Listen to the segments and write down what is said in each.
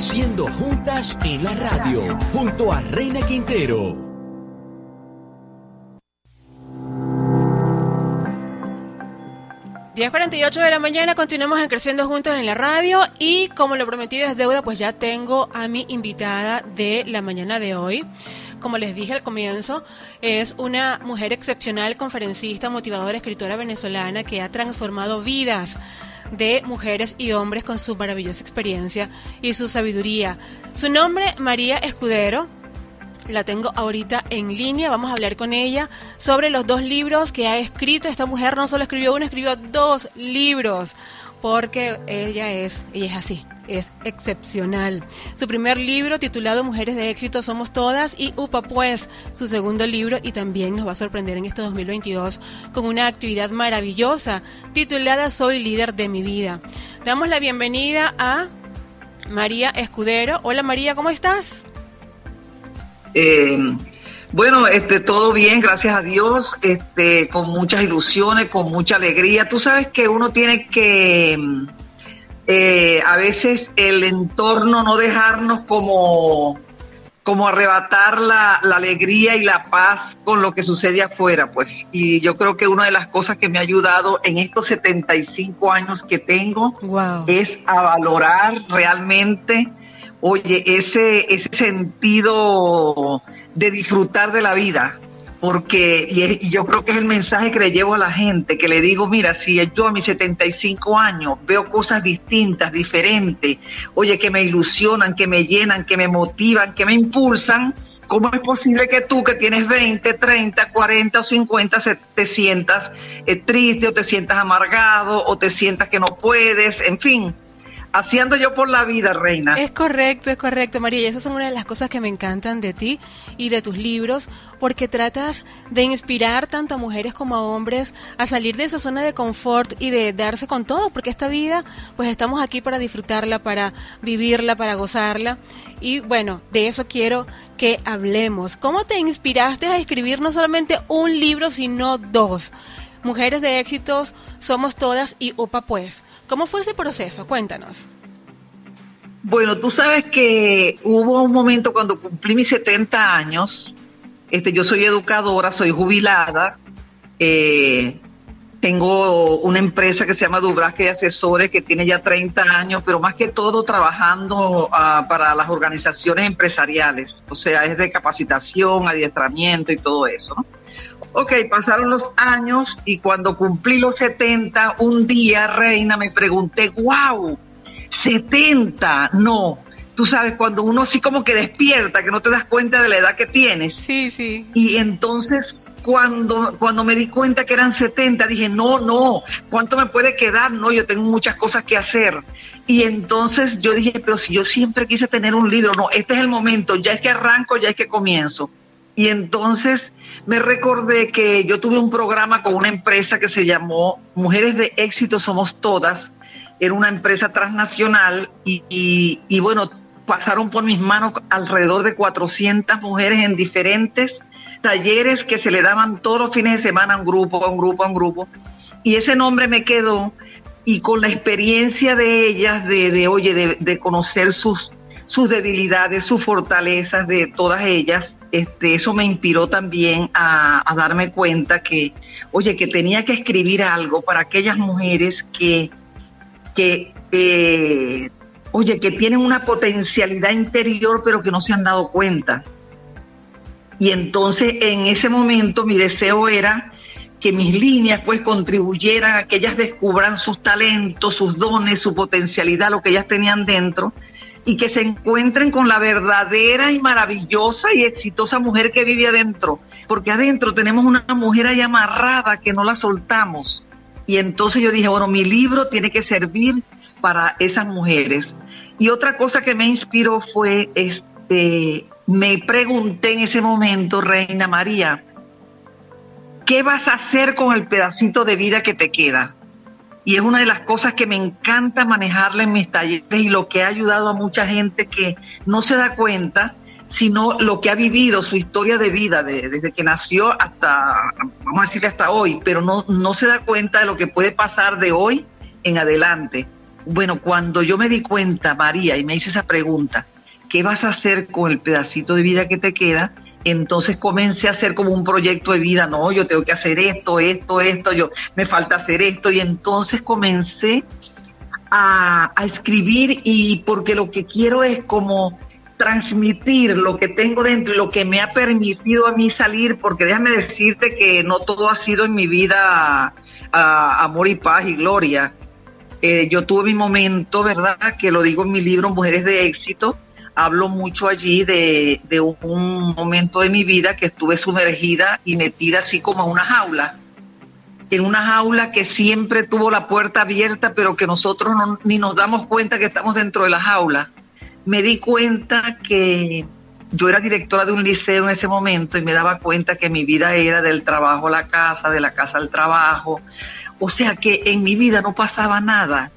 Creciendo juntas en la radio, junto a Reina Quintero. 10.48 de la mañana, continuamos en Creciendo Juntos en la radio y como lo prometido es deuda, pues ya tengo a mi invitada de la mañana de hoy. Como les dije al comienzo, es una mujer excepcional, conferencista, motivadora, escritora venezolana que ha transformado vidas de mujeres y hombres con su maravillosa experiencia y su sabiduría. Su nombre, María Escudero, la tengo ahorita en línea. Vamos a hablar con ella sobre los dos libros que ha escrito. Esta mujer no solo escribió uno, escribió dos libros. Porque ella es, ella es así, es excepcional. Su primer libro titulado Mujeres de éxito somos todas y UPA pues su segundo libro y también nos va a sorprender en este 2022 con una actividad maravillosa titulada Soy líder de mi vida. Damos la bienvenida a María Escudero. Hola María, ¿cómo estás? Eh, bueno, este, todo bien, gracias a Dios, este, con muchas ilusiones, con mucha alegría. Tú sabes que uno tiene que, eh, a veces el entorno no dejarnos como, como arrebatar la, la, alegría y la paz con lo que sucede afuera, pues. Y yo creo que una de las cosas que me ha ayudado en estos 75 años que tengo es a valorar realmente oye, ese, ese sentido de disfrutar de la vida, porque y, yo creo que es el mensaje que le llevo a la gente, que le digo, mira, si yo a mis 75 años veo cosas distintas, diferentes, oye, que me ilusionan, que me llenan, que me motivan, que me impulsan, ¿cómo es posible que tú que tienes 20, 30, 40 o 50 te sientas eh, triste o te sientas amargado o te sientas que no puedes, en fin? Haciendo yo por la vida, reina. Es correcto, es correcto, María. Y esas son una de las cosas que me encantan de ti y de tus libros, porque tratas de inspirar tanto a mujeres como a hombres a salir de esa zona de confort y de darse con todo, porque esta vida, pues estamos aquí para disfrutarla, para vivirla, para gozarla. Y bueno, de eso quiero que hablemos. ¿Cómo te inspiraste a escribir no solamente un libro, sino dos? Mujeres de éxitos somos todas y UPA pues. ¿Cómo fue ese proceso? Cuéntanos. Bueno, tú sabes que hubo un momento cuando cumplí mis 70 años, este, yo soy educadora, soy jubilada, eh, tengo una empresa que se llama Dubrasque y Asesores que tiene ya 30 años, pero más que todo trabajando ah, para las organizaciones empresariales, o sea, es de capacitación, adiestramiento y todo eso, ¿no? Ok, pasaron los años y cuando cumplí los 70, un día, Reina, me pregunté, wow, 70, no. Tú sabes, cuando uno así como que despierta, que no te das cuenta de la edad que tienes. Sí, sí. Y entonces cuando, cuando me di cuenta que eran 70, dije, no, no, ¿cuánto me puede quedar? No, yo tengo muchas cosas que hacer. Y entonces yo dije, pero si yo siempre quise tener un libro, no, este es el momento, ya es que arranco, ya es que comienzo. Y entonces me recordé que yo tuve un programa con una empresa que se llamó Mujeres de Éxito Somos Todas. Era una empresa transnacional y, bueno, pasaron por mis manos alrededor de 400 mujeres en diferentes talleres que se le daban todos los fines de semana a un grupo, a un grupo, a un grupo. Y ese nombre me quedó y con la experiencia de ellas, de, oye, de conocer sus sus debilidades, sus fortalezas de todas ellas, este, eso me inspiró también a, darme cuenta que, oye, que tenía que escribir algo para aquellas mujeres que, que eh, oye, que tienen una potencialidad interior pero que no se han dado cuenta. Y entonces en ese momento mi deseo era que mis líneas pues contribuyeran a que ellas descubran sus talentos, sus dones, su potencialidad, lo que ellas tenían dentro y que se encuentren con la verdadera y maravillosa y exitosa mujer que vive adentro, porque adentro tenemos una mujer ahí amarrada que no la soltamos. Y entonces yo dije, bueno, mi libro tiene que servir para esas mujeres. Y otra cosa que me inspiró fue, este, me pregunté en ese momento, Reina María, ¿qué vas a hacer con el pedacito de vida que te queda? Y es una de las cosas que me encanta manejarla en mis talleres y lo que ha ayudado a mucha gente que no se da cuenta, sino lo que ha vivido, su historia de vida, desde que nació hasta, vamos a decir hasta hoy, pero no, no se da cuenta de lo que puede pasar de hoy en adelante. bueno, cuando yo me di cuenta, María, y me hice esa pregunta, ¿qué vas a hacer con el pedacito de vida que te queda? Entonces comencé a hacer como un proyecto de vida, no, yo tengo que hacer esto, esto, esto, yo me falta hacer esto, y entonces comencé a, escribir y porque lo que quiero es como transmitir lo que tengo dentro lo que me ha permitido a mí salir, porque déjame decirte que no todo ha sido en mi vida amor y paz y gloria. Eh, yo tuve mi momento, ¿verdad? Que lo digo en mi libro Mujeres de Éxito. Hablo mucho allí de, un momento de mi vida que estuve sumergida y metida así como en una jaula. En una jaula que siempre tuvo la puerta abierta, pero que nosotros ni nos damos cuenta que estamos dentro de la jaula. Me di cuenta que yo era directora de un liceo en ese momento y me daba cuenta que mi vida era del trabajo a la casa, de la casa al trabajo. O sea que en mi vida no pasaba nada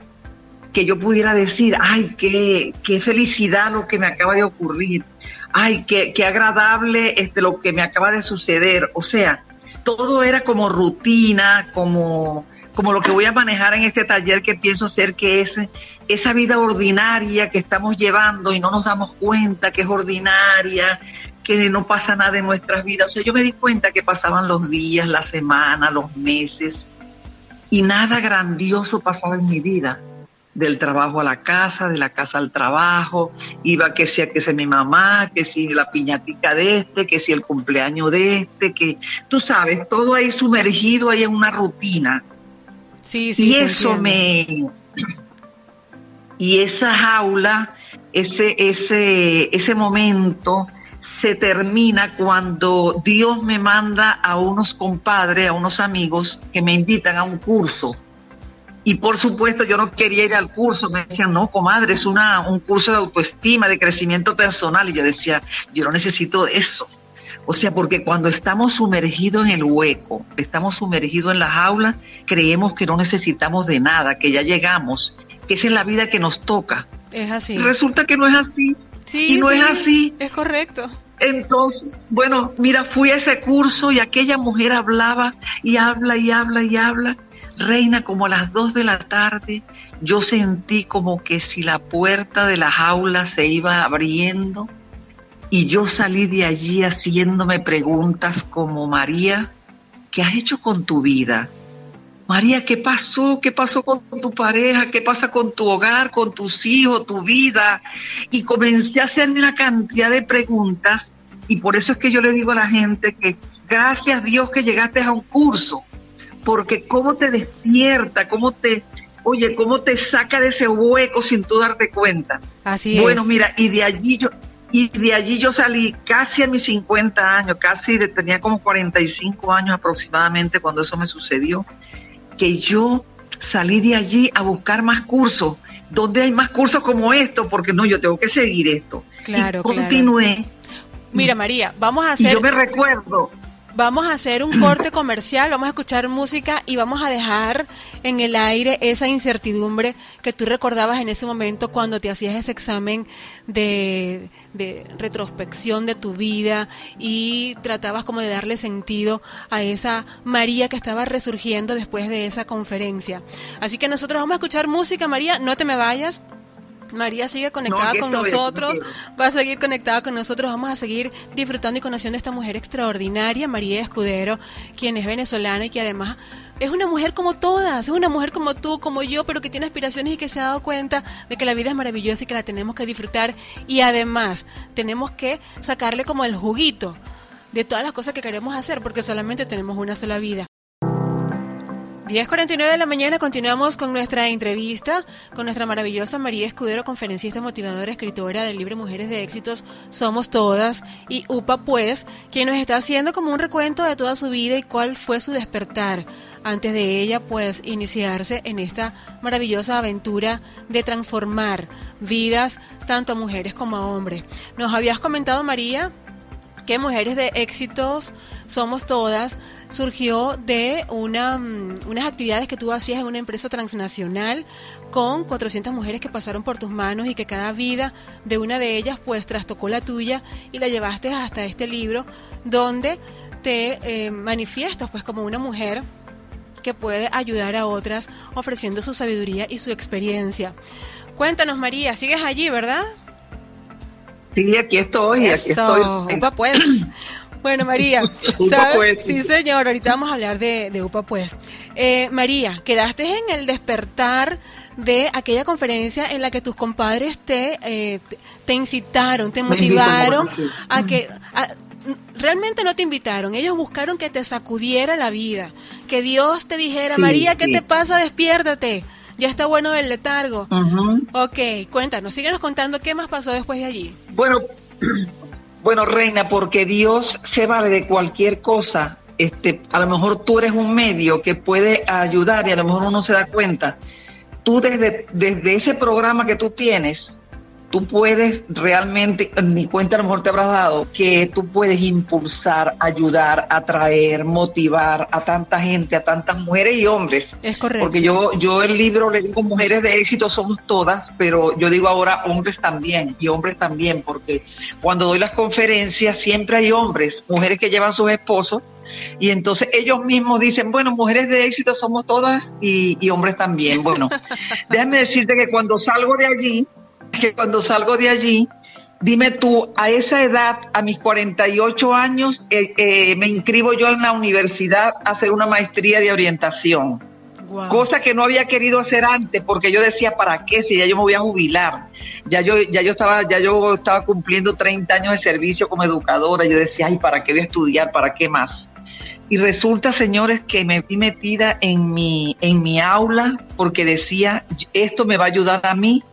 que yo pudiera decir, ay, qué, qué felicidad lo que me acaba de ocurrir, ay, qué, qué agradable este, lo que me acaba de suceder. O sea, todo era como rutina, como como lo que voy a manejar en este taller que pienso hacer, que es esa vida ordinaria que estamos llevando y no nos damos cuenta que es ordinaria, que no pasa nada en nuestras vidas. O sea, yo me di cuenta que pasaban los días, la semana, los meses, y nada grandioso pasaba en mi vida. Del trabajo a la casa, de la casa al trabajo, iba que sea que sea mi mamá, que si la piñatica de este, que si el cumpleaños de este, que tú sabes, todo ahí sumergido ahí en una rutina y eso me... Y esa jaula, ese, ese, ese momento se termina cuando Dios me manda a unos compadres, a unos amigos que me invitan a un curso. Y por supuesto yo no quería ir al curso, me decían, no, comadre, es una, un curso de autoestima, de crecimiento personal. Y yo decía, yo no necesito eso. O sea, porque cuando estamos sumergidos en el hueco, estamos sumergidos en la jaula, creemos que no necesitamos de nada, que ya llegamos, que esa es la vida que nos toca. Es así. Resulta que no es así. Sí, y no es así. Es correcto. Entonces, bueno, mira, fui a ese curso y aquella mujer hablaba y habla y habla y habla. Reina, como a las dos de la tarde, yo sentí como que si la puerta de la jaula se iba abriendo y yo salí de allí haciéndome preguntas como, María, ¿qué has hecho con tu vida? María, ¿qué pasó? ¿Qué pasó con tu pareja? ¿Qué pasa con tu hogar, con tus hijos, tu vida? Y comencé a hacerme una cantidad de preguntas y por eso es que yo le digo a la gente que gracias a Dios que llegaste a un curso, porque cómo te despierta, cómo te, oye, cómo te saca de ese hueco sin tú darte cuenta. Así es. Bueno, mira, y de allí yo, y de allí yo salí casi a mis 50 años, casi tenía como 45 años aproximadamente cuando eso me sucedió, que yo salí de allí a buscar más cursos. ¿Dónde hay más cursos como esto? Porque no, yo tengo que seguir esto. Claro, y continué. Mira, María, vamos a hacer. Y yo me recuerdo Vamos a hacer un corte comercial, vamos a escuchar música y vamos a dejar en el aire esa incertidumbre que tú recordabas en ese momento cuando te hacías ese examen de, de retrospección de tu vida y tratabas como de darle sentido a esa María que estaba resurgiendo después de esa conferencia. Así que nosotros vamos a escuchar música, María, no te me vayas. María sigue conectada con nosotros, va a seguir conectada con nosotros, vamos a seguir disfrutando y conociendo a esta mujer extraordinaria, María Escudero, quien es venezolana y que además es una mujer como todas, es una mujer como tú, como yo, pero que tiene aspiraciones y que se ha dado cuenta de que la vida es maravillosa y que la tenemos que disfrutar. Y además tenemos que sacarle como el juguito de todas las cosas que queremos hacer porque solamente tenemos una sola vida. 10.49 de la mañana continuamos con nuestra entrevista con nuestra maravillosa María Escudero, conferencista motivadora, escritora del libro Mujeres de Éxitos Somos Todas y UPA Pues, quien nos está haciendo como un recuento de toda su vida y cuál fue su despertar antes de ella pues iniciarse en esta maravillosa aventura de transformar vidas tanto a mujeres como a hombres. Nos habías comentado María que Mujeres de Éxitos Somos Todas surgió de mm, unas actividades que tú hacías en una empresa transnacional con 400 mujeres que pasaron por tus manos y que cada vida de una de ellas pues trastocó la tuya y la llevaste hasta este libro donde te eh, manifiestas pues como una mujer que puede ayudar a otras ofreciendo su sabiduría y su experiencia. Cuéntanos, María, sigues allí, ¿verdad? Sí, aquí estoy, aquí estoy. Upa pues. Bueno, María, pues. sí señor, ahorita vamos a hablar de, de UPA pues. Eh, María, quedaste en el despertar de aquella conferencia en la que tus compadres te, eh, te, incitaron, te motivaron a que... realmente no te invitaron, ellos buscaron que te sacudiera la vida, que Dios te dijera, María, ¿qué te pasa? Despiértate, ya está bueno el letargo. Ok, cuéntanos, síguenos contando qué más pasó después de allí. Bueno, bueno, Reina, porque Dios se vale de cualquier cosa. Este, a lo mejor tú eres un medio que puede ayudar y a lo mejor uno se da cuenta tú desde, desde ese programa que tú tienes, tú puedes realmente, mi cuenta a lo mejor te habrás dado, que tú puedes impulsar, ayudar, atraer, motivar a tanta gente, a tantas mujeres y hombres. Es correcto. Porque yo, yo el libro le digo mujeres de éxito somos todas, pero yo digo ahora hombres también y hombres también, porque cuando doy las conferencias siempre hay hombres, mujeres que llevan sus esposos y entonces ellos mismos dicen, bueno, mujeres de éxito somos todas y, hombres también. Bueno, déjame decirte que cuando salgo de allí, que cuando salgo de allí, dime tú, a esa edad, a mis 48 años, eh, eh, me inscribo yo en la universidad a hacer una maestría de orientación. Cosa que no había querido hacer antes, porque yo decía, ¿para qué? Si ya yo me voy a jubilar. Ya yo, ya yo estaba, ya yo estaba cumpliendo 30 años de servicio como educadora. Yo decía, ay, ¿para qué voy a estudiar? ¿Para qué más? Y resulta, señores, que me vi metida en mi, en mi aula porque decía, esto me va a ayudar a mí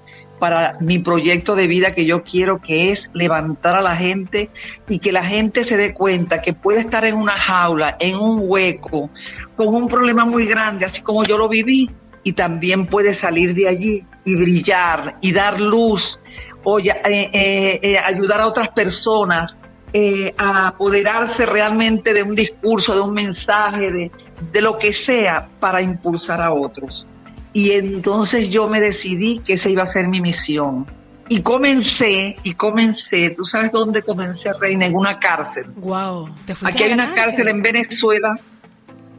para mi proyecto de vida que yo quiero, que es levantar a la gente y que la gente se dé cuenta que puede estar en una jaula, en un hueco, con un problema muy grande, así como yo lo viví, y también puede salir de allí y brillar y dar luz, o eh, eh, eh, ayudar a otras personas eh, a apoderarse realmente de un discurso, de un mensaje, de, de lo que sea para impulsar a otros. Y entonces yo me decidí que esa iba a ser mi misión. Y comencé, y comencé, ¿tú sabes dónde comencé, Reina? En una cárcel. Wow, Aquí hay una cárcel? en Venezuela.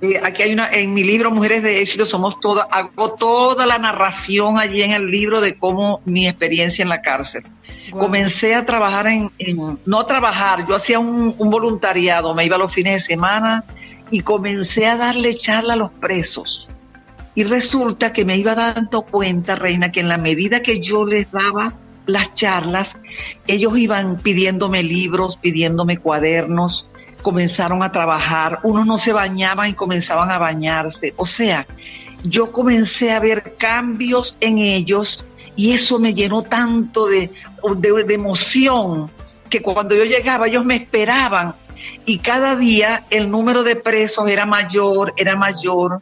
Eh, aquí hay una, en mi libro Mujeres de Éxito Somos Todas, hago toda la narración allí en el libro de cómo mi experiencia en la cárcel. Comencé a trabajar en, no trabajar, yo hacía un, voluntariado, me iba los fines de semana y comencé a darle charla a los presos. Y resulta que me iba dando cuenta, Reina, que en la medida que yo les daba las charlas, ellos iban pidiéndome libros, pidiéndome cuadernos, comenzaron a trabajar, unos no se bañaban y comenzaban a bañarse. O sea, yo comencé a ver cambios en ellos y eso me llenó tanto de, de, emoción que cuando yo llegaba ellos me esperaban y cada día el número de presos era mayor, era mayor.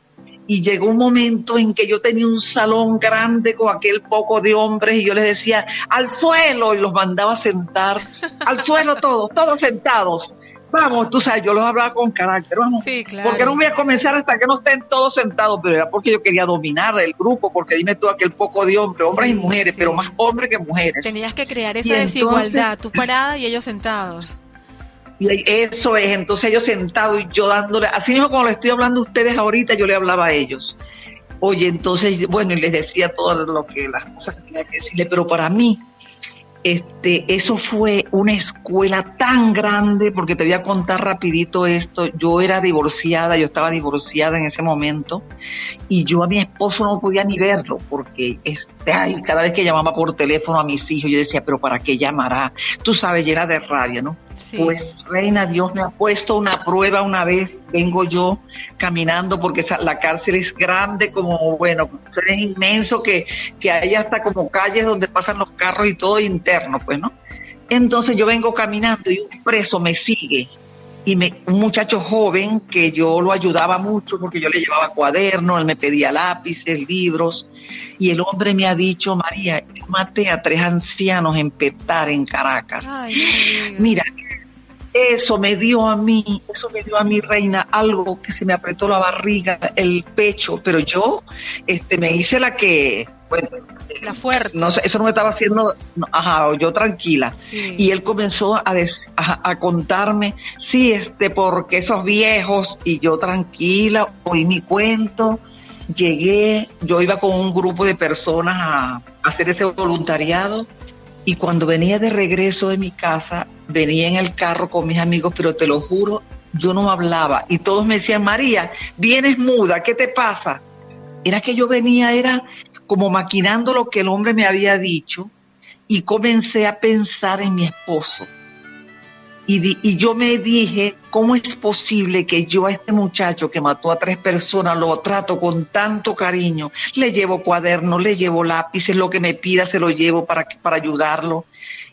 Y llegó un momento en que yo tenía un salón grande con aquel poco de hombres y yo les decía, al suelo, y los mandaba a sentar, al suelo todos, todos sentados. Vamos, tú sabes, yo los hablaba con carácter, vamos. Sí, claro. Porque no voy a comenzar hasta que no estén todos sentados, pero era porque yo quería dominar el grupo, porque dime tú aquel poco de hombres, hombres y mujeres, pero más hombres que mujeres. Tenías que crear esa desigualdad, tú parada y ellos sentados. Y eso es, entonces ellos sentados y yo dándole, así mismo como le estoy hablando a ustedes ahorita, yo le hablaba a ellos. Oye, entonces, bueno, y les decía todo lo que, las cosas que tenía que decirle, pero para mí, este, eso fue una escuela tan grande, porque te voy a contar rapidito esto, yo era divorciada, yo estaba divorciada en ese momento, y yo a mi esposo no podía ni verlo, porque este, ay, cada vez que llamaba por teléfono a mis hijos, yo decía, pero ¿para qué llamará? Tú sabes, llena de rabia, ¿no? Pues, Reina, Dios me ha puesto una prueba una vez, vengo yo caminando porque la cárcel es grande, como, bueno, es inmenso, que, que hay hasta como calles donde pasan los carros y todo interno, pues, ¿no? Entonces yo vengo caminando y un preso me sigue y me, un muchacho joven que yo lo ayudaba mucho porque yo le llevaba cuadernos, él me pedía lápices, libros, y el hombre me ha dicho, María, yo maté a tres ancianos en Petar, en Caracas. Mira, eso me dio a mí, eso me dio a mi reina algo que se me apretó la barriga, el pecho, pero yo este, me hice la que bueno, la fuerte. No sé, eso no me estaba haciendo, ajá, yo tranquila. Y él comenzó a, a, contarme, sí, este, porque esos viejos, y yo tranquila, oí mi cuento, llegué, yo iba con un grupo de personas a hacer ese voluntariado, y cuando venía de regreso de mi casa, venía en el carro con mis amigos, pero te lo juro, yo no hablaba, y todos me decían, María, vienes muda, ¿qué te pasa? Era que yo venía, era como maquinando lo que el hombre me había dicho y comencé a pensar en mi esposo. Y, yo me dije, ¿cómo es posible que yo a este muchacho que mató a tres personas lo trato con tanto cariño? Le llevo cuadernos, le llevo lápices, lo que me pida se lo llevo para, para ayudarlo.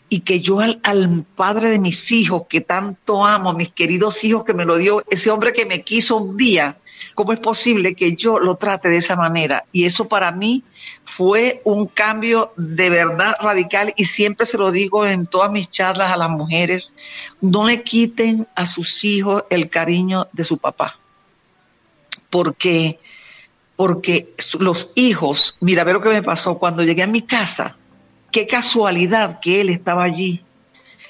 Y que yo al, padre de mis hijos, que tanto amo, mis queridos hijos que me lo dio, ese hombre que me quiso un día, ¿cómo es posible que yo lo trate de esa manera? Y eso para mí fue un cambio de verdad radical y siempre se lo digo en todas mis charlas a las mujeres, no le quiten a sus hijos el cariño de su papá. Porque porque los hijos, mira, ve lo que me pasó cuando llegué a mi casa, qué casualidad que él estaba allí.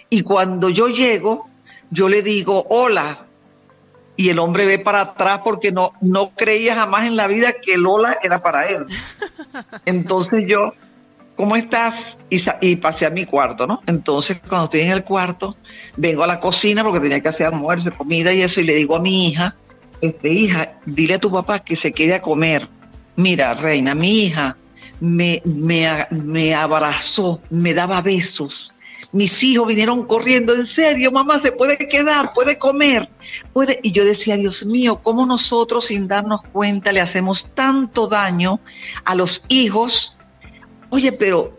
Y cuando yo llego, yo le digo, hola, y el hombre ve para atrás porque no, no creía jamás en la vida que Lola era para él. Entonces yo, ¿cómo estás? Y, pasé a mi cuarto, ¿no? Entonces cuando estoy en el cuarto, vengo a la cocina porque tenía que hacer almuerzo, comida y eso, y le digo a mi hija, este, hija, dile a tu papá que se quede a comer. Mira, reina, mi hija me, me, me abrazó, me daba besos, mis hijos vinieron corriendo, en serio, mamá, se puede quedar, puede comer, puede. Y yo decía, Dios mío, ¿cómo nosotros sin darnos cuenta le hacemos tanto daño a los hijos? Oye, pero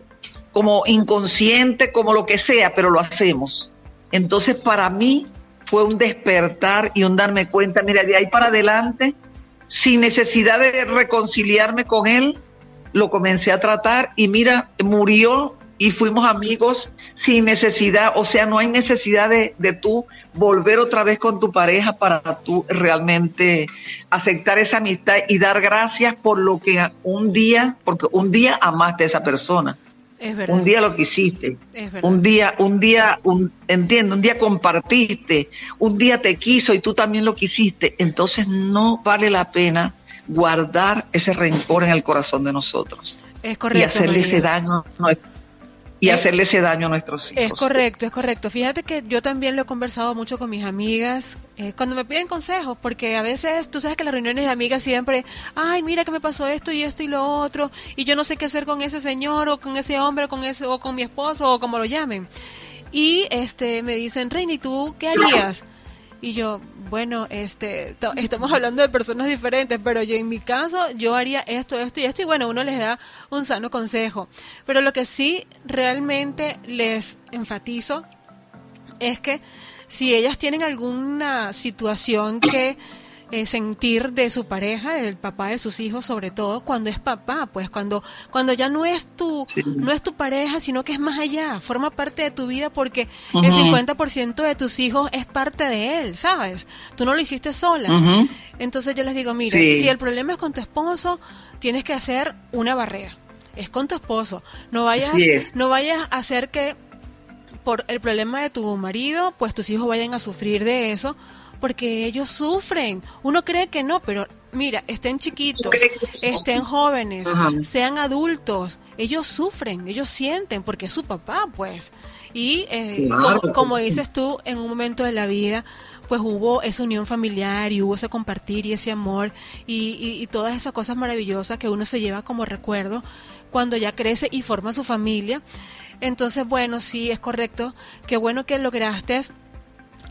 como inconsciente, como lo que sea, pero lo hacemos. Entonces, para mí fue un despertar y un darme cuenta, mira, de ahí para adelante, sin necesidad de reconciliarme con él, lo comencé a tratar y mira, murió y fuimos amigos sin necesidad, o sea, no hay necesidad de, de, tú volver otra vez con tu pareja para tú realmente aceptar esa amistad y dar gracias por lo que un día, porque un día amaste a esa persona. Es verdad. Un día lo quisiste. Es verdad. Un día, un día, un, entiendo, un día compartiste, un día te quiso y tú también lo quisiste. Entonces no vale la pena guardar ese rencor en el corazón de nosotros. Es correcto. Y hacerle ese daño a y hacerle ese daño a nuestros hijos. Es correcto, es correcto. Fíjate que yo también lo he conversado mucho con mis amigas eh, cuando me piden consejos, porque a veces tú sabes que las reuniones de amigas siempre, ay, mira que me pasó esto y esto y lo otro, y yo no sé qué hacer con ese señor o con ese hombre o con ese o con mi esposo o como lo llamen. Y este me dicen, Reina, ¿y tú qué harías? Y yo, bueno, este, estamos hablando de personas diferentes, pero yo en mi caso, yo haría esto, esto y esto, y bueno, uno les da un sano consejo. Pero lo que sí realmente les enfatizo es que si ellas tienen alguna situación que eh, sentir de su pareja, del papá de sus hijos, sobre todo cuando es papá, pues cuando cuando ya no es tu no es tu pareja, sino que es más allá, forma parte de tu vida porque el 50% de tus hijos es parte de él, ¿sabes? Tú no lo hiciste sola. Entonces yo les digo, mira, si el problema es con tu esposo, tienes que hacer una barrera. Es con tu esposo. No vayas no vayas a hacer que por el problema de tu marido, pues tus hijos vayan a sufrir de eso porque ellos sufren. Uno cree que no, pero mira, estén chiquitos, estén jóvenes, sean adultos, ellos sufren, ellos sienten, porque es su papá, pues. Y eh, como, dices tú, en un momento de la vida, pues hubo esa unión familiar y hubo ese compartir y ese amor y, y todas esas cosas maravillosas que uno se lleva como recuerdo cuando ya crece y forma su familia. Entonces, bueno, sí, es correcto. Qué bueno que lograste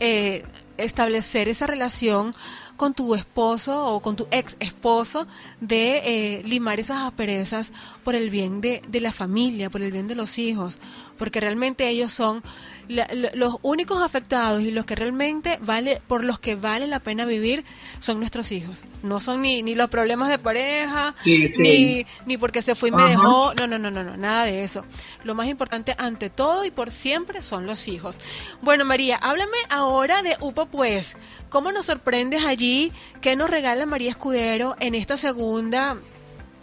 eh, establecer esa relación con tu esposo o con tu ex esposo de eh, limar esas asperezas por el bien de, de, la familia, por el bien de los hijos, porque realmente ellos son los únicos afectados y los que realmente vale por los que vale la pena vivir son nuestros hijos. No son ni, ni los problemas de pareja, Ni, ni porque se fue y me dejó. No, no, no, no, no, nada de eso. Lo más importante ante todo y por siempre son los hijos. Bueno, María, háblame ahora de UPA Pues. ¿Cómo nos sorprendes allí? ¿Qué nos regala María Escudero en esta segunda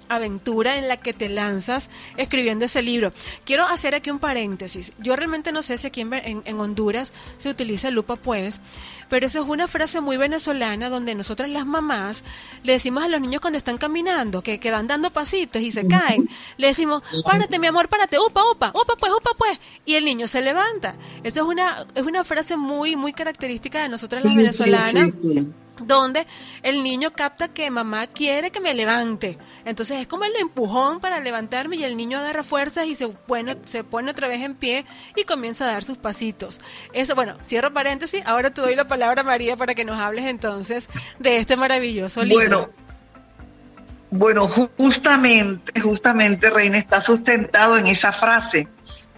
aventura en la que te lanzas escribiendo ese libro. Quiero hacer aquí un paréntesis. Yo realmente no sé si aquí en, Honduras se utiliza lupa pues, pero esa es una frase muy venezolana donde nosotras las mamás le decimos a los niños cuando están caminando, que, que van dando pasitos y se caen, le decimos, párate mi amor, párate, upa, upa, upa pues, upa pues, y el niño se levanta. Esa es una, es una frase muy, muy característica de nosotras las venezolanas donde el niño capta que mamá quiere que me levante. Entonces es como el empujón para levantarme y el niño agarra fuerzas y se pone, se pone otra vez en pie y comienza a dar sus pasitos. Eso, bueno, cierro paréntesis. Ahora te doy la palabra, María, para que nos hables entonces de este maravilloso libro. Bueno, bueno justamente, justamente, Reina, está sustentado en esa frase.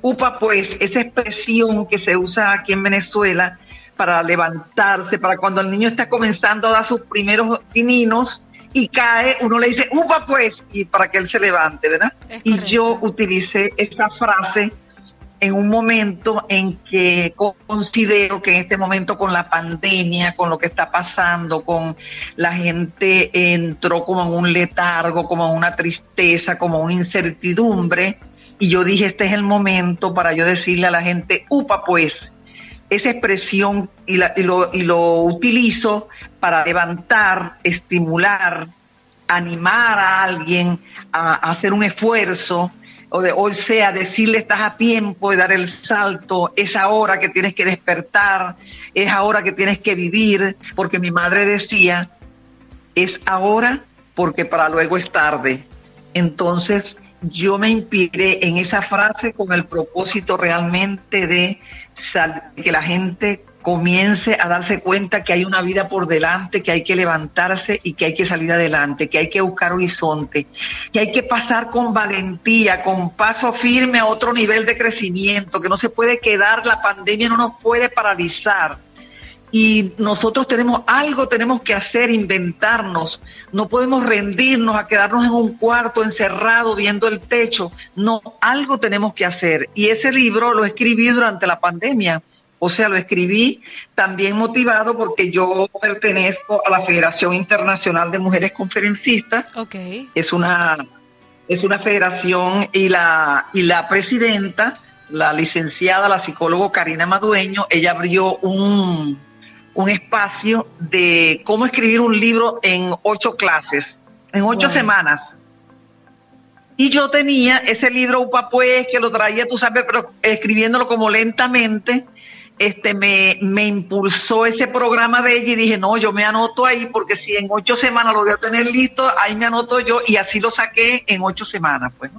Upa, pues, esa expresión que se usa aquí en Venezuela para levantarse, para cuando el niño está comenzando a dar sus primeros pininos y cae, uno le dice, upa pues, y para que él se levante, ¿verdad? Y yo utilicé esa frase en un momento en que considero que en este momento con la pandemia, con lo que está pasando, con la gente entró como en un letargo, como en una tristeza, como una incertidumbre, y yo dije, este es el momento para yo decirle a la gente, upa pues, esa expresión y, lo, y lo utilizo para levantar, estimular, animar a alguien a, hacer un esfuerzo, o, de, o sea, decirle estás a tiempo de dar el salto, es ahora que tienes que despertar, es ahora que tienes que vivir, porque mi madre decía, es ahora porque para luego es tarde. Entonces, yo me inspiré en esa frase con el propósito realmente de que la gente comience a darse cuenta que hay una vida por delante, que hay que levantarse y que hay que salir adelante, que hay que buscar horizonte, que hay que pasar con valentía, con paso firme a otro nivel de crecimiento, que no se puede quedar, la pandemia no nos puede paralizar y nosotros tenemos algo, tenemos que hacer, inventarnos. No podemos rendirnos a quedarnos en un cuarto encerrado viendo el techo. No, algo tenemos que hacer. Y ese libro lo escribí durante la pandemia. O sea, lo escribí también motivado porque yo pertenezco a la Federación Internacional de Mujeres Conferencistas. Okay. Es una es una federación y la y la presidenta, la licenciada, la psicóloga Karina Madueño, ella abrió un un espacio de cómo escribir un libro en ocho clases, en ocho semanas. Y yo tenía ese libro UPA pues, que lo traía, tú sabes, pero escribiéndolo como lentamente, este me, me impulsó ese programa de ella y dije, no, yo me anoto ahí porque si en ocho semanas lo voy a tener listo, ahí me anoto yo y así lo saqué en ocho semanas, pues.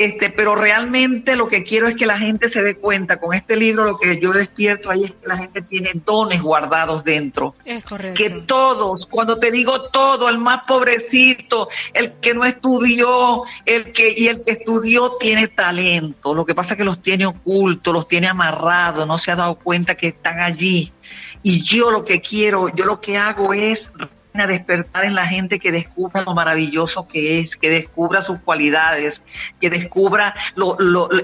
Este, pero realmente lo que quiero es que la gente se dé cuenta con este libro, lo que yo despierto ahí es que la gente tiene dones guardados dentro. Es correcto. Que todos, cuando te digo todo, el más pobrecito, el que no estudió, el que y el que estudió tiene talento. Lo que pasa es que los tiene ocultos, los tiene amarrados, no se ha dado cuenta que están allí. Y yo lo que quiero, yo lo que hago es a despertar en la gente que descubra lo maravilloso que es, que descubra sus cualidades, que descubra lo,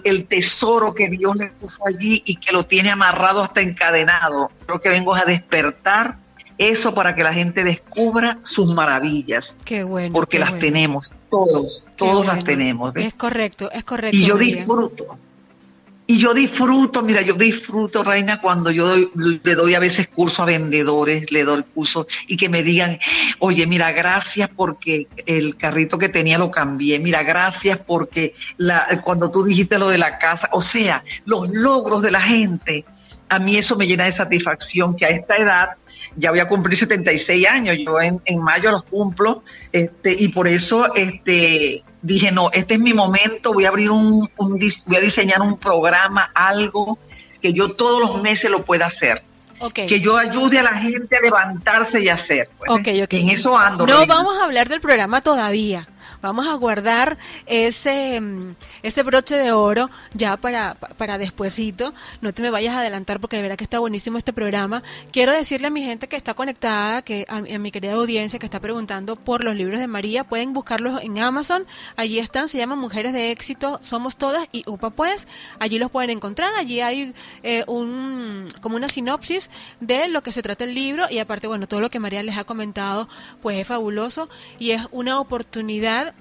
el tesoro que Dios le puso allí y que lo tiene amarrado hasta encadenado. Creo que vengo a despertar eso para que la gente descubra sus maravillas. Qué bueno. Porque las tenemos, todos, todos las tenemos. Es correcto, es correcto. Y yo disfruto y yo disfruto, mira, yo disfruto, Reina, cuando yo le doy a veces curso a vendedores, le doy curso y que me digan, oye, mira, gracias porque el carrito que tenía lo cambié, mira, gracias porque la, cuando tú dijiste lo de la casa, o sea, los logros de la gente, a mí eso me llena de satisfacción que a esta edad ya voy a cumplir 76 años, yo en, en mayo los cumplo, este, y por eso este, dije, no, este es mi momento, voy a abrir un, voy a diseñar un programa, algo que yo todos los meses lo pueda hacer. Que yo ayude a la gente a levantarse y hacer. Pues. En eso ando. No vamos a hablar del programa todavía. Vamos a guardar ese, mm, ese broche de oro ya para, para despuesito. No te me vayas a adelantar porque de verdad que está buenísimo este programa. Quiero decirle a mi gente que está conectada, que a, mi querida audiencia que está preguntando por los libros de María, pueden buscarlos en Amazon. Allí están, se llaman Mujeres de Éxito, Somos Todas y UPA Pues. Allí los pueden encontrar. Allí hay eh, un, como una sinopsis de lo que se trata el libro y aparte, bueno, todo lo que María les ha comentado, pues es fabuloso y es una oportunidad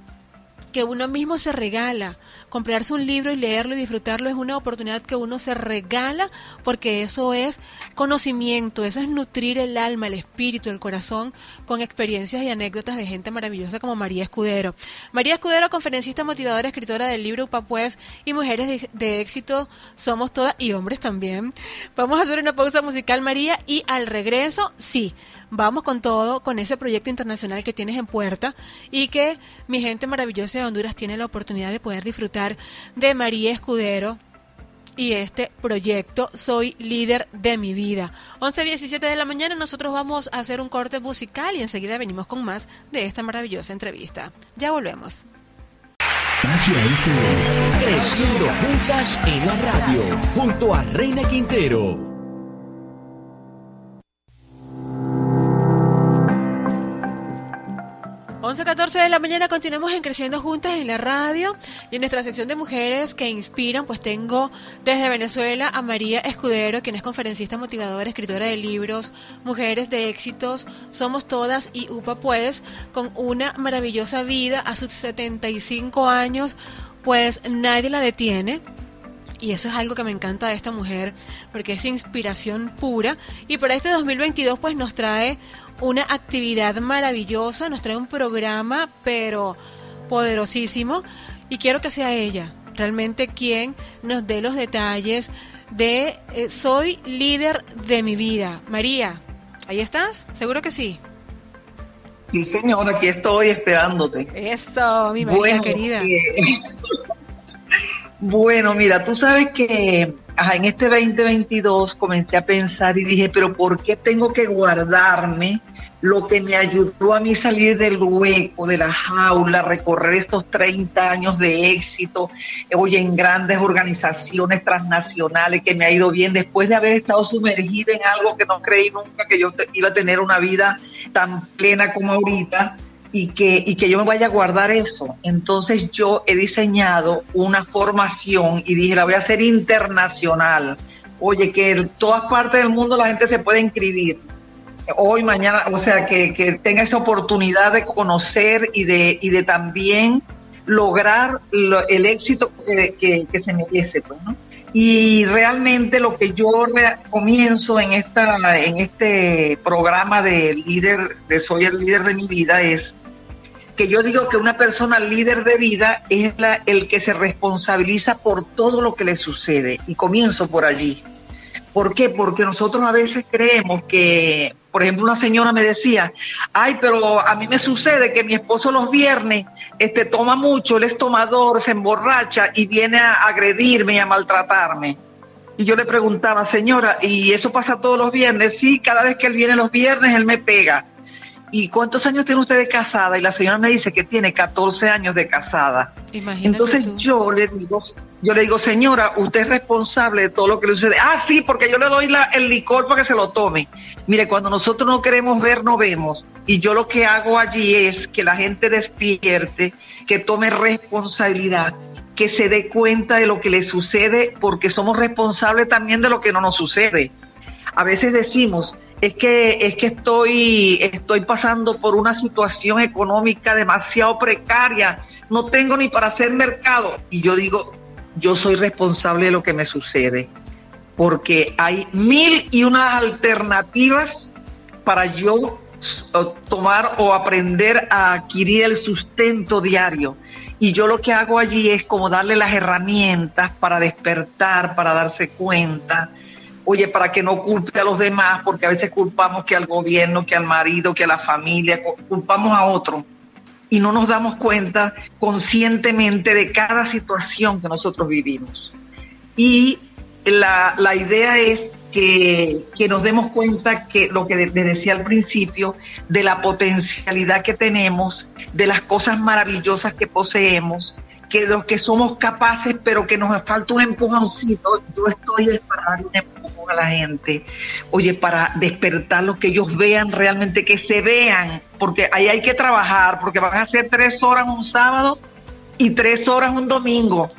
que uno mismo se regala. Comprarse un libro y leerlo y disfrutarlo es una oportunidad que uno se regala porque eso es conocimiento, eso es nutrir el alma, el espíritu, el corazón con experiencias y anécdotas de gente maravillosa como María Escudero. María Escudero, conferencista, motivadora, escritora del libro Upa Pues y Mujeres de, de Éxito Somos Todas y hombres también. Vamos a hacer una pausa musical, María, y al regreso, sí vamos con todo, con ese proyecto internacional que tienes en puerta y que mi gente maravillosa de Honduras tiene la oportunidad de poder disfrutar de María Escudero y este proyecto Soy líder de mi vida. 11.17 de la mañana nosotros vamos a hacer un corte musical y enseguida venimos con más de esta maravillosa entrevista. Ya volvemos. En la radio, junto a Reina Quintero. 11.14 de la mañana continuamos en Creciendo Juntas en la radio y en nuestra sección de mujeres que inspiran, pues tengo desde Venezuela a María Escudero, quien es conferencista motivadora, escritora de libros, Mujeres de Éxitos, Somos Todas y UPA Pues, con una maravillosa vida a sus 75 años, pues nadie la detiene. Y eso es algo que me encanta de esta mujer, porque es inspiración pura. Y para este 2022 pues nos trae una actividad maravillosa, nos trae un programa, pero poderosísimo, y quiero que sea ella realmente quien nos dé los detalles de eh, Soy líder de mi vida. María, ¿ahí estás? ¿Seguro que sí? Sí, señor, aquí estoy esperándote. Eso, mi María querida. bueno, mira, tú sabes que en este 2022 comencé a pensar y dije, pero ¿por qué tengo que guardarme lo que me ayudó a mí salir del hueco, de la jaula, recorrer estos 30 años de éxito, hoy en grandes organizaciones transnacionales, que me ha ido bien después de haber estado sumergida en algo que no creí nunca que yo iba a tener una vida tan plena como ahorita y que, y que yo me vaya a guardar eso. Entonces yo he diseñado una formación y dije, la voy a hacer internacional. Oye, que en todas partes del mundo la gente se puede inscribir hoy, mañana, o sea, que, tenga esa oportunidad de conocer y de, y de también lograr el éxito que, se merece, pues, ¿no? Y realmente lo que yo comienzo en esta, en este programa de líder, de soy el líder de mi vida, es que yo digo que una persona líder de vida es la, el que se responsabiliza por todo lo que le sucede. Y comienzo por allí. ¿Por qué? Porque nosotros a veces creemos que por ejemplo, una señora me decía, ay, pero a mí me sucede que mi esposo los viernes este, toma mucho, él es tomador, se emborracha y viene a agredirme y a maltratarme. Y yo le preguntaba, señora, ¿y eso pasa todos los viernes? Sí, cada vez que él viene los viernes, él me pega. ¿Y cuántos años tiene usted de casada? Y la señora me dice que tiene 14 años de casada. Entonces yo le digo, yo le digo, señora, usted es responsable de todo lo que le sucede. Ah, sí, porque yo le doy el licor para que se lo tome. Mire, cuando nosotros no queremos ver, no vemos. Y yo lo que hago allí es que la gente despierte, que tome responsabilidad, que se dé cuenta de lo que le sucede, porque somos responsables también de lo que no nos sucede. A veces decimos, es que, es que estoy, estoy pasando por una situación económica demasiado precaria, no tengo ni para hacer mercado. Y yo digo, yo soy responsable de lo que me sucede, porque hay mil y unas alternativas para yo tomar o aprender a adquirir el sustento diario. Y yo lo que hago allí es como darle las herramientas para despertar, para darse cuenta, oye, para que no culpe a los demás, porque a veces culpamos que al gobierno, que al marido, que a la familia, culpamos a otro y no nos damos cuenta conscientemente de cada situación que nosotros vivimos. Y la, idea es que, que, nos demos cuenta que lo que les decía al principio, de la potencialidad que tenemos, de las cosas maravillosas que poseemos, que los que somos capaces, pero que nos falta un empujoncito. Yo estoy para dar un empujón a la gente, oye, para despertar lo que ellos vean realmente, que se vean, porque ahí hay que trabajar, porque van a ser tres horas un sábado y tres horas un domingo.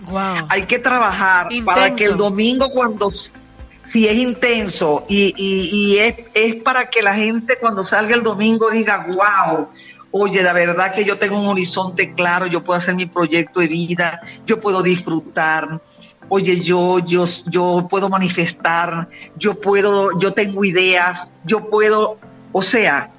Hay que trabajar para que el domingo cuando si es intenso y, y, y es, es, para que la gente cuando salga el domingo diga, wow, oye, la verdad que yo tengo un horizonte claro, yo puedo hacer mi proyecto de vida, yo puedo disfrutar, oye, yo, yo, yo puedo manifestar, yo puedo, yo tengo ideas, yo puedo, o sea,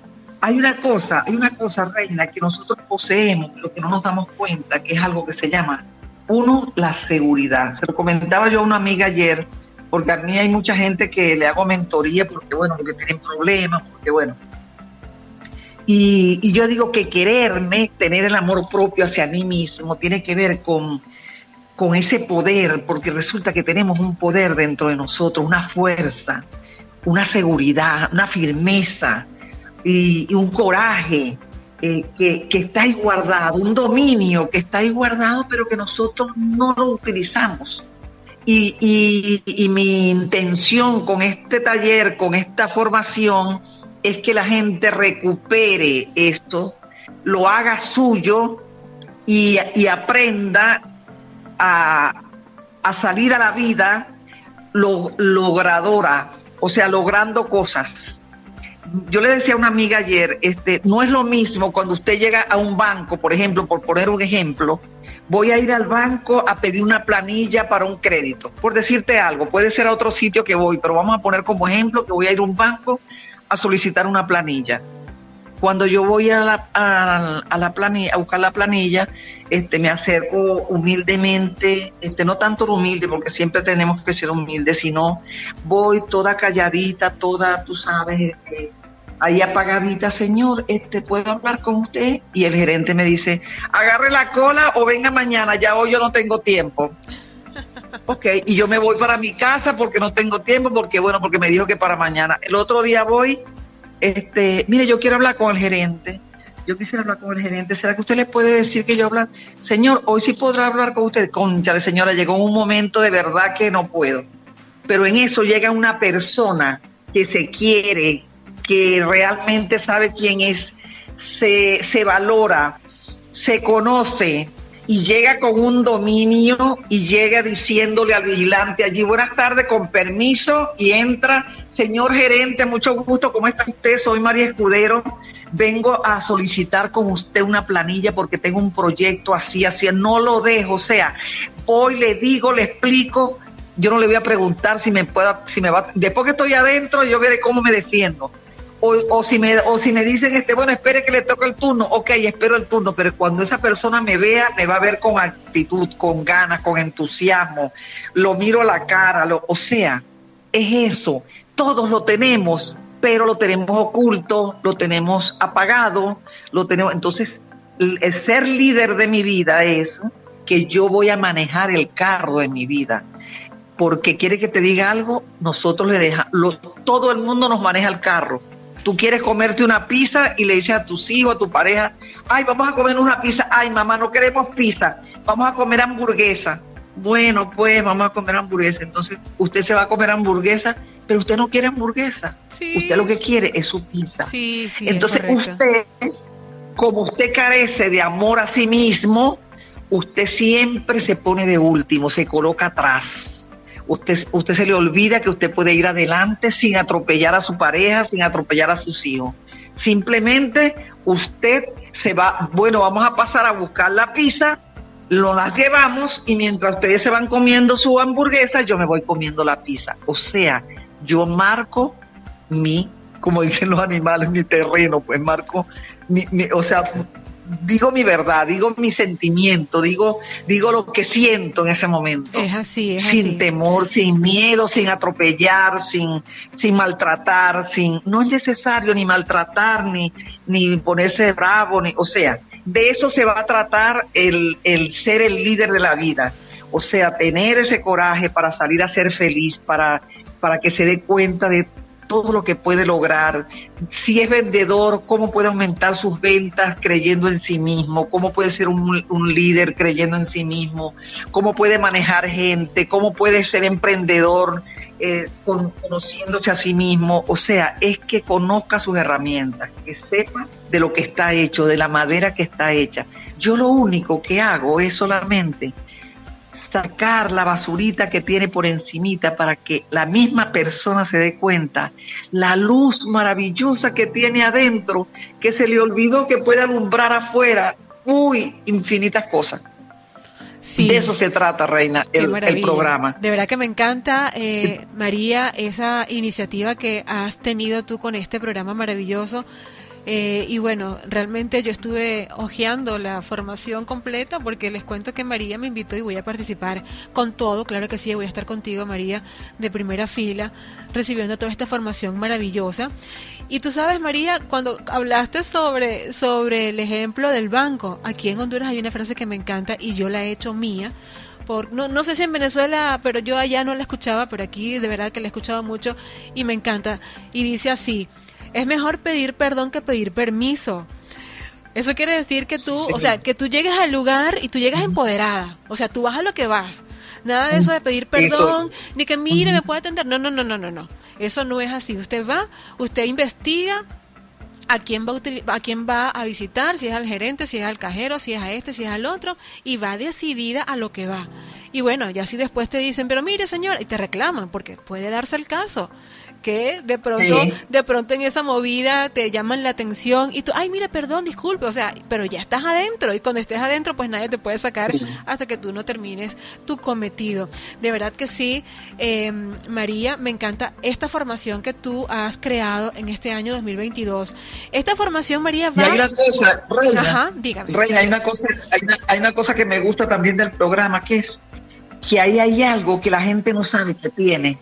hay una cosa, hay una cosa, Reina, que nosotros poseemos, pero que no nos damos cuenta, que es algo que se llama, uno, la seguridad. Se lo comentaba yo a una amiga ayer, porque a mí hay mucha gente que le hago mentoría porque, bueno, porque tienen problemas, porque, bueno. Y, y yo digo que quererme, tener el amor propio hacia mí mismo, tiene que ver con, con ese poder, porque resulta que tenemos un poder dentro de nosotros, una fuerza, una seguridad, una firmeza y, un coraje eh, que, está ahí guardado, un dominio que está guardado, pero que nosotros no lo utilizamos. Y, y, mi intención con este taller, con esta formación, es que la gente recupere esto, lo haga suyo y, aprenda a, salir a la vida logradora, o sea, logrando cosas. Yo le decía a una amiga ayer, este, no es lo mismo cuando usted llega a un banco, por ejemplo, por poner un ejemplo, voy a ir al banco a pedir una planilla para un crédito. Por decirte algo, puede ser a otro sitio que voy, pero vamos a poner como ejemplo que voy a ir a un banco a solicitar una planilla. Cuando yo voy a la, a, la planilla, a buscar la planilla, este, me acerco humildemente, este, no tanto humilde, porque siempre tenemos que ser humildes, sino voy toda calladita, toda, tú sabes, este, ahí apagadita, señor, este, ¿puedo hablar con usted? Y el gerente me dice, agarre la cola o venga mañana, ya hoy yo no tengo tiempo. Ok, y yo me voy para mi casa porque no tengo tiempo, porque bueno, porque me dijo que para mañana. El otro día voy, este, mire, yo quiero hablar con el gerente. Yo quisiera hablar con el gerente. ¿Será que usted le puede decir que yo hablar? Señor, hoy sí podrá hablar con usted. Concha, señora, llegó un momento de verdad que no puedo. Pero en eso llega una persona que se quiere, que realmente sabe quién es, se, se valora, se conoce y llega con un dominio y llega diciéndole al vigilante allí, buenas tardes, con permiso, y entra, señor gerente, mucho gusto, ¿cómo está usted? Soy María Escudero, vengo a solicitar con usted una planilla porque tengo un proyecto así, así, no lo dejo, o sea, hoy le digo, le explico, yo no le voy a preguntar si me pueda, si me va, después que estoy adentro, yo veré cómo me defiendo o, si me, o si me dicen, este, bueno, espere que le toque el turno, ok, espero el turno, pero cuando esa persona me vea, me va a ver con actitud, con ganas, con entusiasmo, lo miro a la cara, lo, o sea, es eso, todos lo tenemos, pero lo tenemos oculto, lo tenemos apagado, lo tenemos, entonces, el ser líder de mi vida es que yo voy a manejar el carro de mi vida. Porque quiere que te diga algo, nosotros le dejamos, todo el mundo nos maneja el carro, Tú quieres comerte una pizza y le dices a tus hijos, a tu pareja, ay, vamos a comer una pizza. Ay, mamá, no queremos pizza, vamos a comer hamburguesa. Bueno, pues vamos a comer hamburguesa. Entonces, usted se va a comer hamburguesa, pero usted no quiere hamburguesa. Usted lo que quiere es su pizza. Sí, sí, Entonces, usted, como usted carece de amor a sí mismo, usted siempre se pone de último, se coloca atrás usted, usted se le olvida que usted puede ir adelante sin atropellar a su pareja, sin atropellar a sus hijos. Simplemente usted se va, bueno, vamos a pasar a buscar la pizza, lo las llevamos y mientras ustedes se van comiendo su hamburguesa, yo me voy comiendo la pizza. O sea, yo marco mi, como dicen los animales, mi terreno, pues marco, mi, o sea, digo mi verdad, digo mi sentimiento, digo, digo lo que siento en ese momento. Es así, es sin temor, sin miedo, sin atropellar, sin, sin maltratar, sin, no es necesario ni maltratar, ni, ni ponerse bravo, ni, o sea, de eso se va a tratar el, el ser el líder de la vida. O sea, tener ese coraje para salir a ser feliz, para, para que se dé cuenta de todo lo que puede lograr. Si es vendedor, cómo puede aumentar sus ventas creyendo en sí mismo, cómo puede ser un, líder creyendo en sí mismo, cómo puede manejar gente, cómo puede ser emprendedor eh, conociéndose a sí mismo. O sea, es que conozca sus herramientas, que sepa de lo que está hecho, de la madera que está hecha. Yo lo único que hago es solamente sacar la basurita que tiene por encimita para que la misma persona se dé cuenta la luz maravillosa que tiene adentro, que se le olvidó que puede alumbrar afuera, uy, infinitas cosas. Sí. De eso se trata, Reina, el, el, programa. De verdad que me encanta, eh, María, esa iniciativa que has tenido tú con este programa maravilloso eh, y bueno, realmente yo estuve hojeando la formación completa porque les cuento que María me invitó y voy a participar con todo, claro que sí, voy a estar contigo María de primera fila recibiendo toda esta formación maravillosa. Y tú sabes María, cuando hablaste sobre, sobre el ejemplo del banco, aquí en Honduras hay una frase que me encanta y yo la he hecho mía. Por, no, no sé si en Venezuela, pero yo allá no la escuchaba, pero aquí de verdad que la he escuchado mucho y me encanta. Y dice así, es mejor pedir perdón que pedir permiso. Eso quiere decir que tú, o sea, que tú llegues al lugar y tú llegas empoderada. O sea, tú vas a lo que vas. Nada de eso de pedir perdón, ni que mire, me puede atender. No, no, no, no, no, no. Eso no es así. Usted va, usted investiga a quién va a, a quién va a visitar, si es al gerente, si es al cajero, si es a este, si es al otro, y va decidida a lo que va. Y bueno, ya si después te dicen, pero mire señor, y te reclaman, porque puede darse el caso que de pronto, de pronto en esa movida te llaman la atención y tú, ay, mira, perdón, disculpe, o sea, pero ya estás adentro y cuando estés adentro, pues nadie te puede sacar hasta que tú no termines tu cometido. De verdad que sí, eh, María, me encanta esta formación que tú has creado en este año 2022. Esta formación, María, va... Y hay una cosa, Reina, Ajá, dígame. Reina, hay una cosa, hay una, hay una cosa que me gusta también del programa, que es que ahí hay algo que la gente no sabe que tiene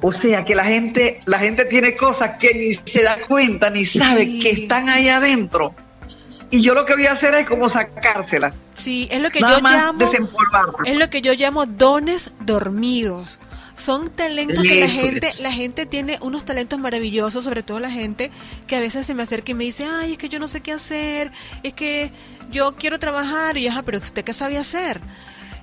o sea que la gente, la gente tiene cosas que ni se da cuenta ni sabe que están ahí adentro. Y yo lo que voy a hacer es como sacárselas. Sí, es lo que yo llamo es lo que yo llamo dones dormidos. Son talentos que la gente, la gente tiene unos talentos maravillosos, sobre todo la gente que a veces se me acerca y me dice, ay, es que yo no sé qué hacer, es que yo quiero trabajar, y yo, pero usted qué sabe hacer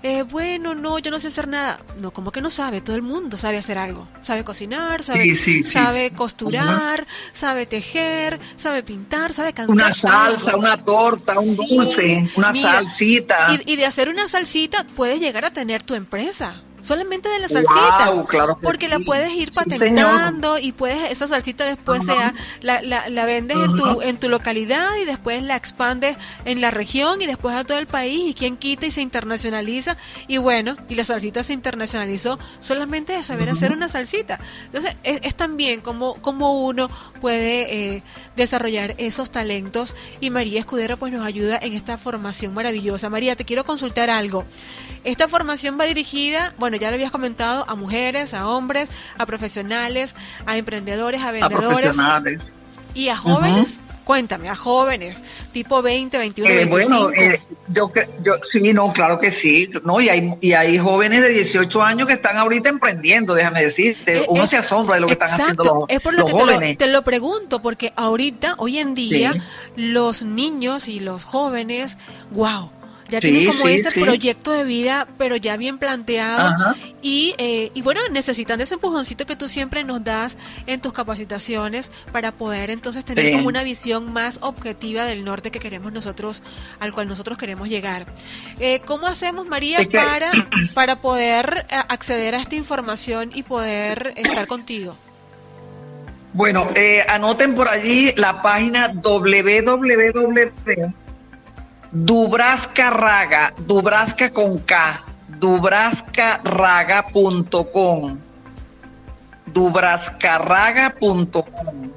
eh, bueno, no, yo no sé hacer nada. No, como que no sabe, todo el mundo sabe hacer algo. Sabe cocinar, sabe, sabe costurar, sabe tejer, sabe pintar, sabe cantar. Una salsa, una torta, un dulce, una salsita. Y, y de hacer una salsita puedes llegar a tener tu empresa solamente de la salsita. porque la puedes ir patentando y puedes, esa salsita después sea, la, la, la vendes en tu, en tu localidad y después la expandes en la región y después a todo el país y quien quita y se internacionaliza. Y bueno, y la salsita se internacionalizó solamente de saber hacer una salsita. Entonces, es, también como, como uno puede eh, desarrollar esos talentos y María Escudero pues nos ayuda en esta formación maravillosa. María, te quiero consultar algo. Esta formación va dirigida, bueno, ya lo habías comentado, a mujeres, a hombres, a profesionales, a emprendedores, a vendedores. Y a jóvenes. Cuéntame, a jóvenes, tipo 20, 21, eh, Bueno, eh, yo, yo sí, no, claro que sí, no, y hay, y hay jóvenes de 18 años que están ahorita emprendiendo, déjame decirte, eh, uno se asombra de lo que están haciendo los, es por lo que jóvenes. Te lo, pregunto, porque ahorita, hoy en día, los niños y los jóvenes, wow, ya tiene como ese proyecto de vida, pero ya bien planteado. Y, eh, y bueno, necesitan ese empujoncito que tú siempre nos das en tus capacitaciones para poder entonces tener como una visión más objetiva del norte que queremos nosotros, al cual nosotros queremos llegar. Eh, ¿Cómo hacemos, María, para, para poder eh, acceder a esta información y poder estar contigo? Bueno, anoten por allí la página www Dubrasca Raga, Dubrasca con K, dubrascaraga.com, dubrascarraga.com.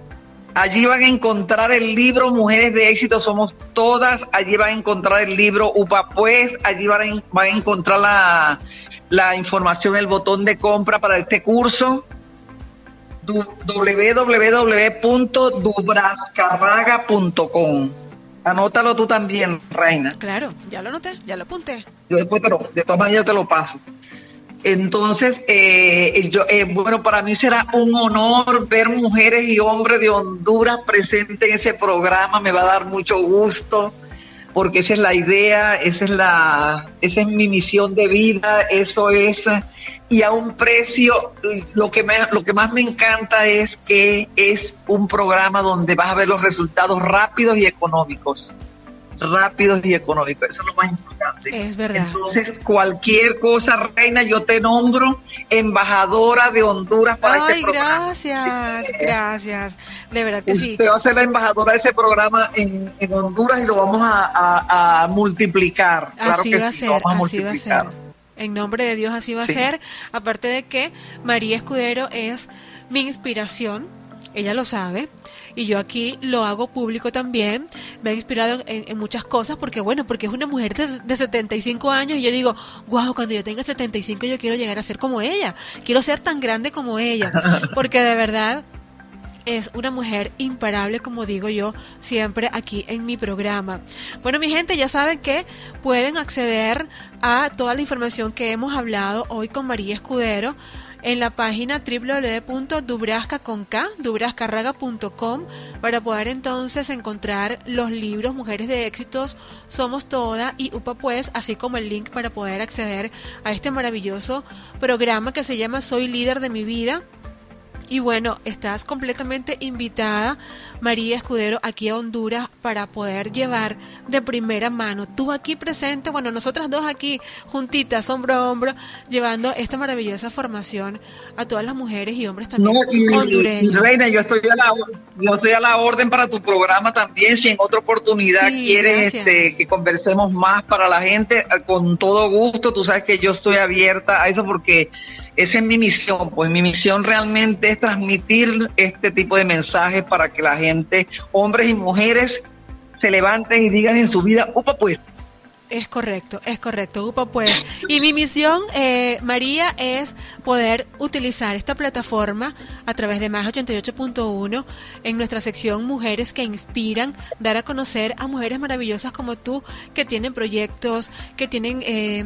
Allí van a encontrar el libro Mujeres de Éxito Somos Todas, allí van a encontrar el libro UPA Pues, allí van a, van a encontrar la, la información, el botón de compra para este curso www.dubrascarraga.com. Anótalo tú también, Reina. Claro, ya lo anoté, ya lo apunté. Yo después, pero de todas maneras yo te lo paso. Entonces, eh, yo, eh, bueno, para mí será un honor ver mujeres y hombres de Honduras presentes en ese programa. Me va a dar mucho gusto porque esa es la idea, esa es la, esa es mi misión de vida, eso es y a un precio, lo que, me, lo que más me encanta es que es un programa donde vas a ver los resultados rápidos y económicos. rápidos y económicos. Eso es lo más importante. Es verdad. Entonces, cualquier cosa, Reina, yo te nombro embajadora de Honduras para Ay, este programa. gracias, gracias. De verdad que sí. Usted va a ser la embajadora de ese programa en, en Honduras y lo vamos a, a- a multiplicar. Claro que va sí, ser, lo vamos a así va a multiplicar. ser. En nombre de Dios así va a Sí. ser. Aparte de que María Escudero es mi inspiración, ella lo sabe, y yo aquí lo hago público también. Me ha inspirado en, en muchas cosas porque, bueno, porque es una mujer de, de 75 años y yo digo, wow, cuando yo tenga 75 yo quiero llegar a ser como ella, quiero ser tan grande como ella, porque de verdad es una mujer imparable, como digo yo siempre aquí en mi programa. Bueno, mi gente, ya saben que pueden acceder a toda la información que hemos hablado hoy con María Escudero en la página www.dubrasca.com para poder entonces encontrar los libros Mujeres de Éxitos, Somos Toda y Upa Pues, así como el link para poder acceder a este maravilloso programa que se llama Soy líder de mi vida y bueno, estás completamente invitada, María Escudero, aquí a Honduras para poder llevar de primera mano, tú aquí presente, bueno, nosotras dos aquí juntitas, hombro a hombro, llevando esta maravillosa formación a todas las mujeres y hombres también No, y, y- hondureños. y, Reina, yo estoy a la yo estoy a la orden para tu programa también. Si en otra oportunidad Sí, quieres este, que conversemos más para la gente, eh, con todo gusto. Tú sabes que yo estoy abierta a eso porque esa es mi misión. Pues mi misión realmente es transmitir este tipo de mensajes para que la gente, hombres y mujeres, se levanten y digan en su vida, upa pues. Es correcto, es correcto, Upa, pues. Y mi misión, eh, María, es poder utilizar esta plataforma a través de Más 88.1 en nuestra sección Mujeres que Inspiran, dar a conocer a mujeres maravillosas como tú que tienen proyectos, que tienen eh,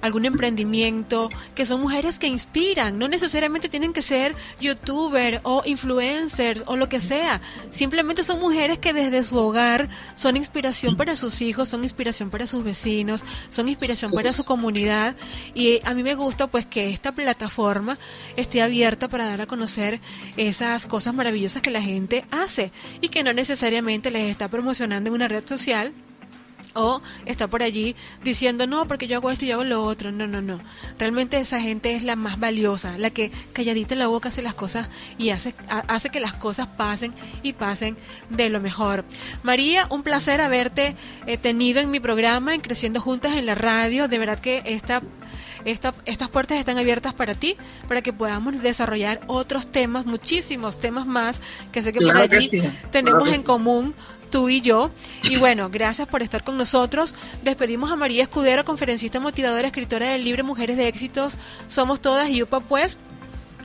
algún emprendimiento, que son mujeres que inspiran. No necesariamente tienen que ser youtuber o influencers o lo que sea. Simplemente son mujeres que desde su hogar son inspiración para sus hijos, son inspiración para sus vecinos, son inspiración para su comunidad y a mí me gusta pues que esta plataforma esté abierta para dar a conocer esas cosas maravillosas que la gente hace y que no necesariamente les está promocionando en una red social o está por allí diciendo no porque yo hago esto y yo hago lo otro no no no. Realmente esa gente es la más valiosa la que calladita en la boca hace las cosas y hace ha- hace que las cosas pasen y pasen de lo mejor. María un placer haberte eh, tenido en mi programa en creciendo juntas en la radio. De verdad que esta esta- estas puertas están abiertas para ti, para que podamos desarrollar otros temas, muchísimos temas más, que sé que Claro por que allí claro tenemos que en sí. común tú y yo. Y bueno, gracias por estar con nosotros. Despedimos a María Escudero, conferencista motivadora, escritora del libro Mujeres de Éxitos, Somos Todas y Upa Pues.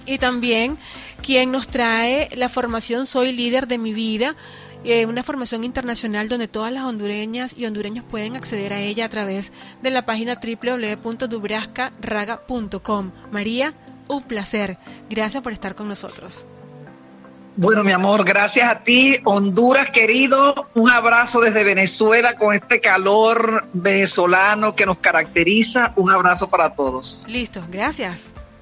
Y también quien nos trae la formación Soy líder de mi vida, eh, una formación internacional donde todas las hondureñas y hondureños pueden acceder a ella a través de la página www.dubrascaraga.com. María, un placer. Gracias por estar con nosotros. Bueno, mi amor, gracias a ti, Honduras querido. Un abrazo desde Venezuela con este calor venezolano que nos caracteriza. Un abrazo para todos. Listo, gracias.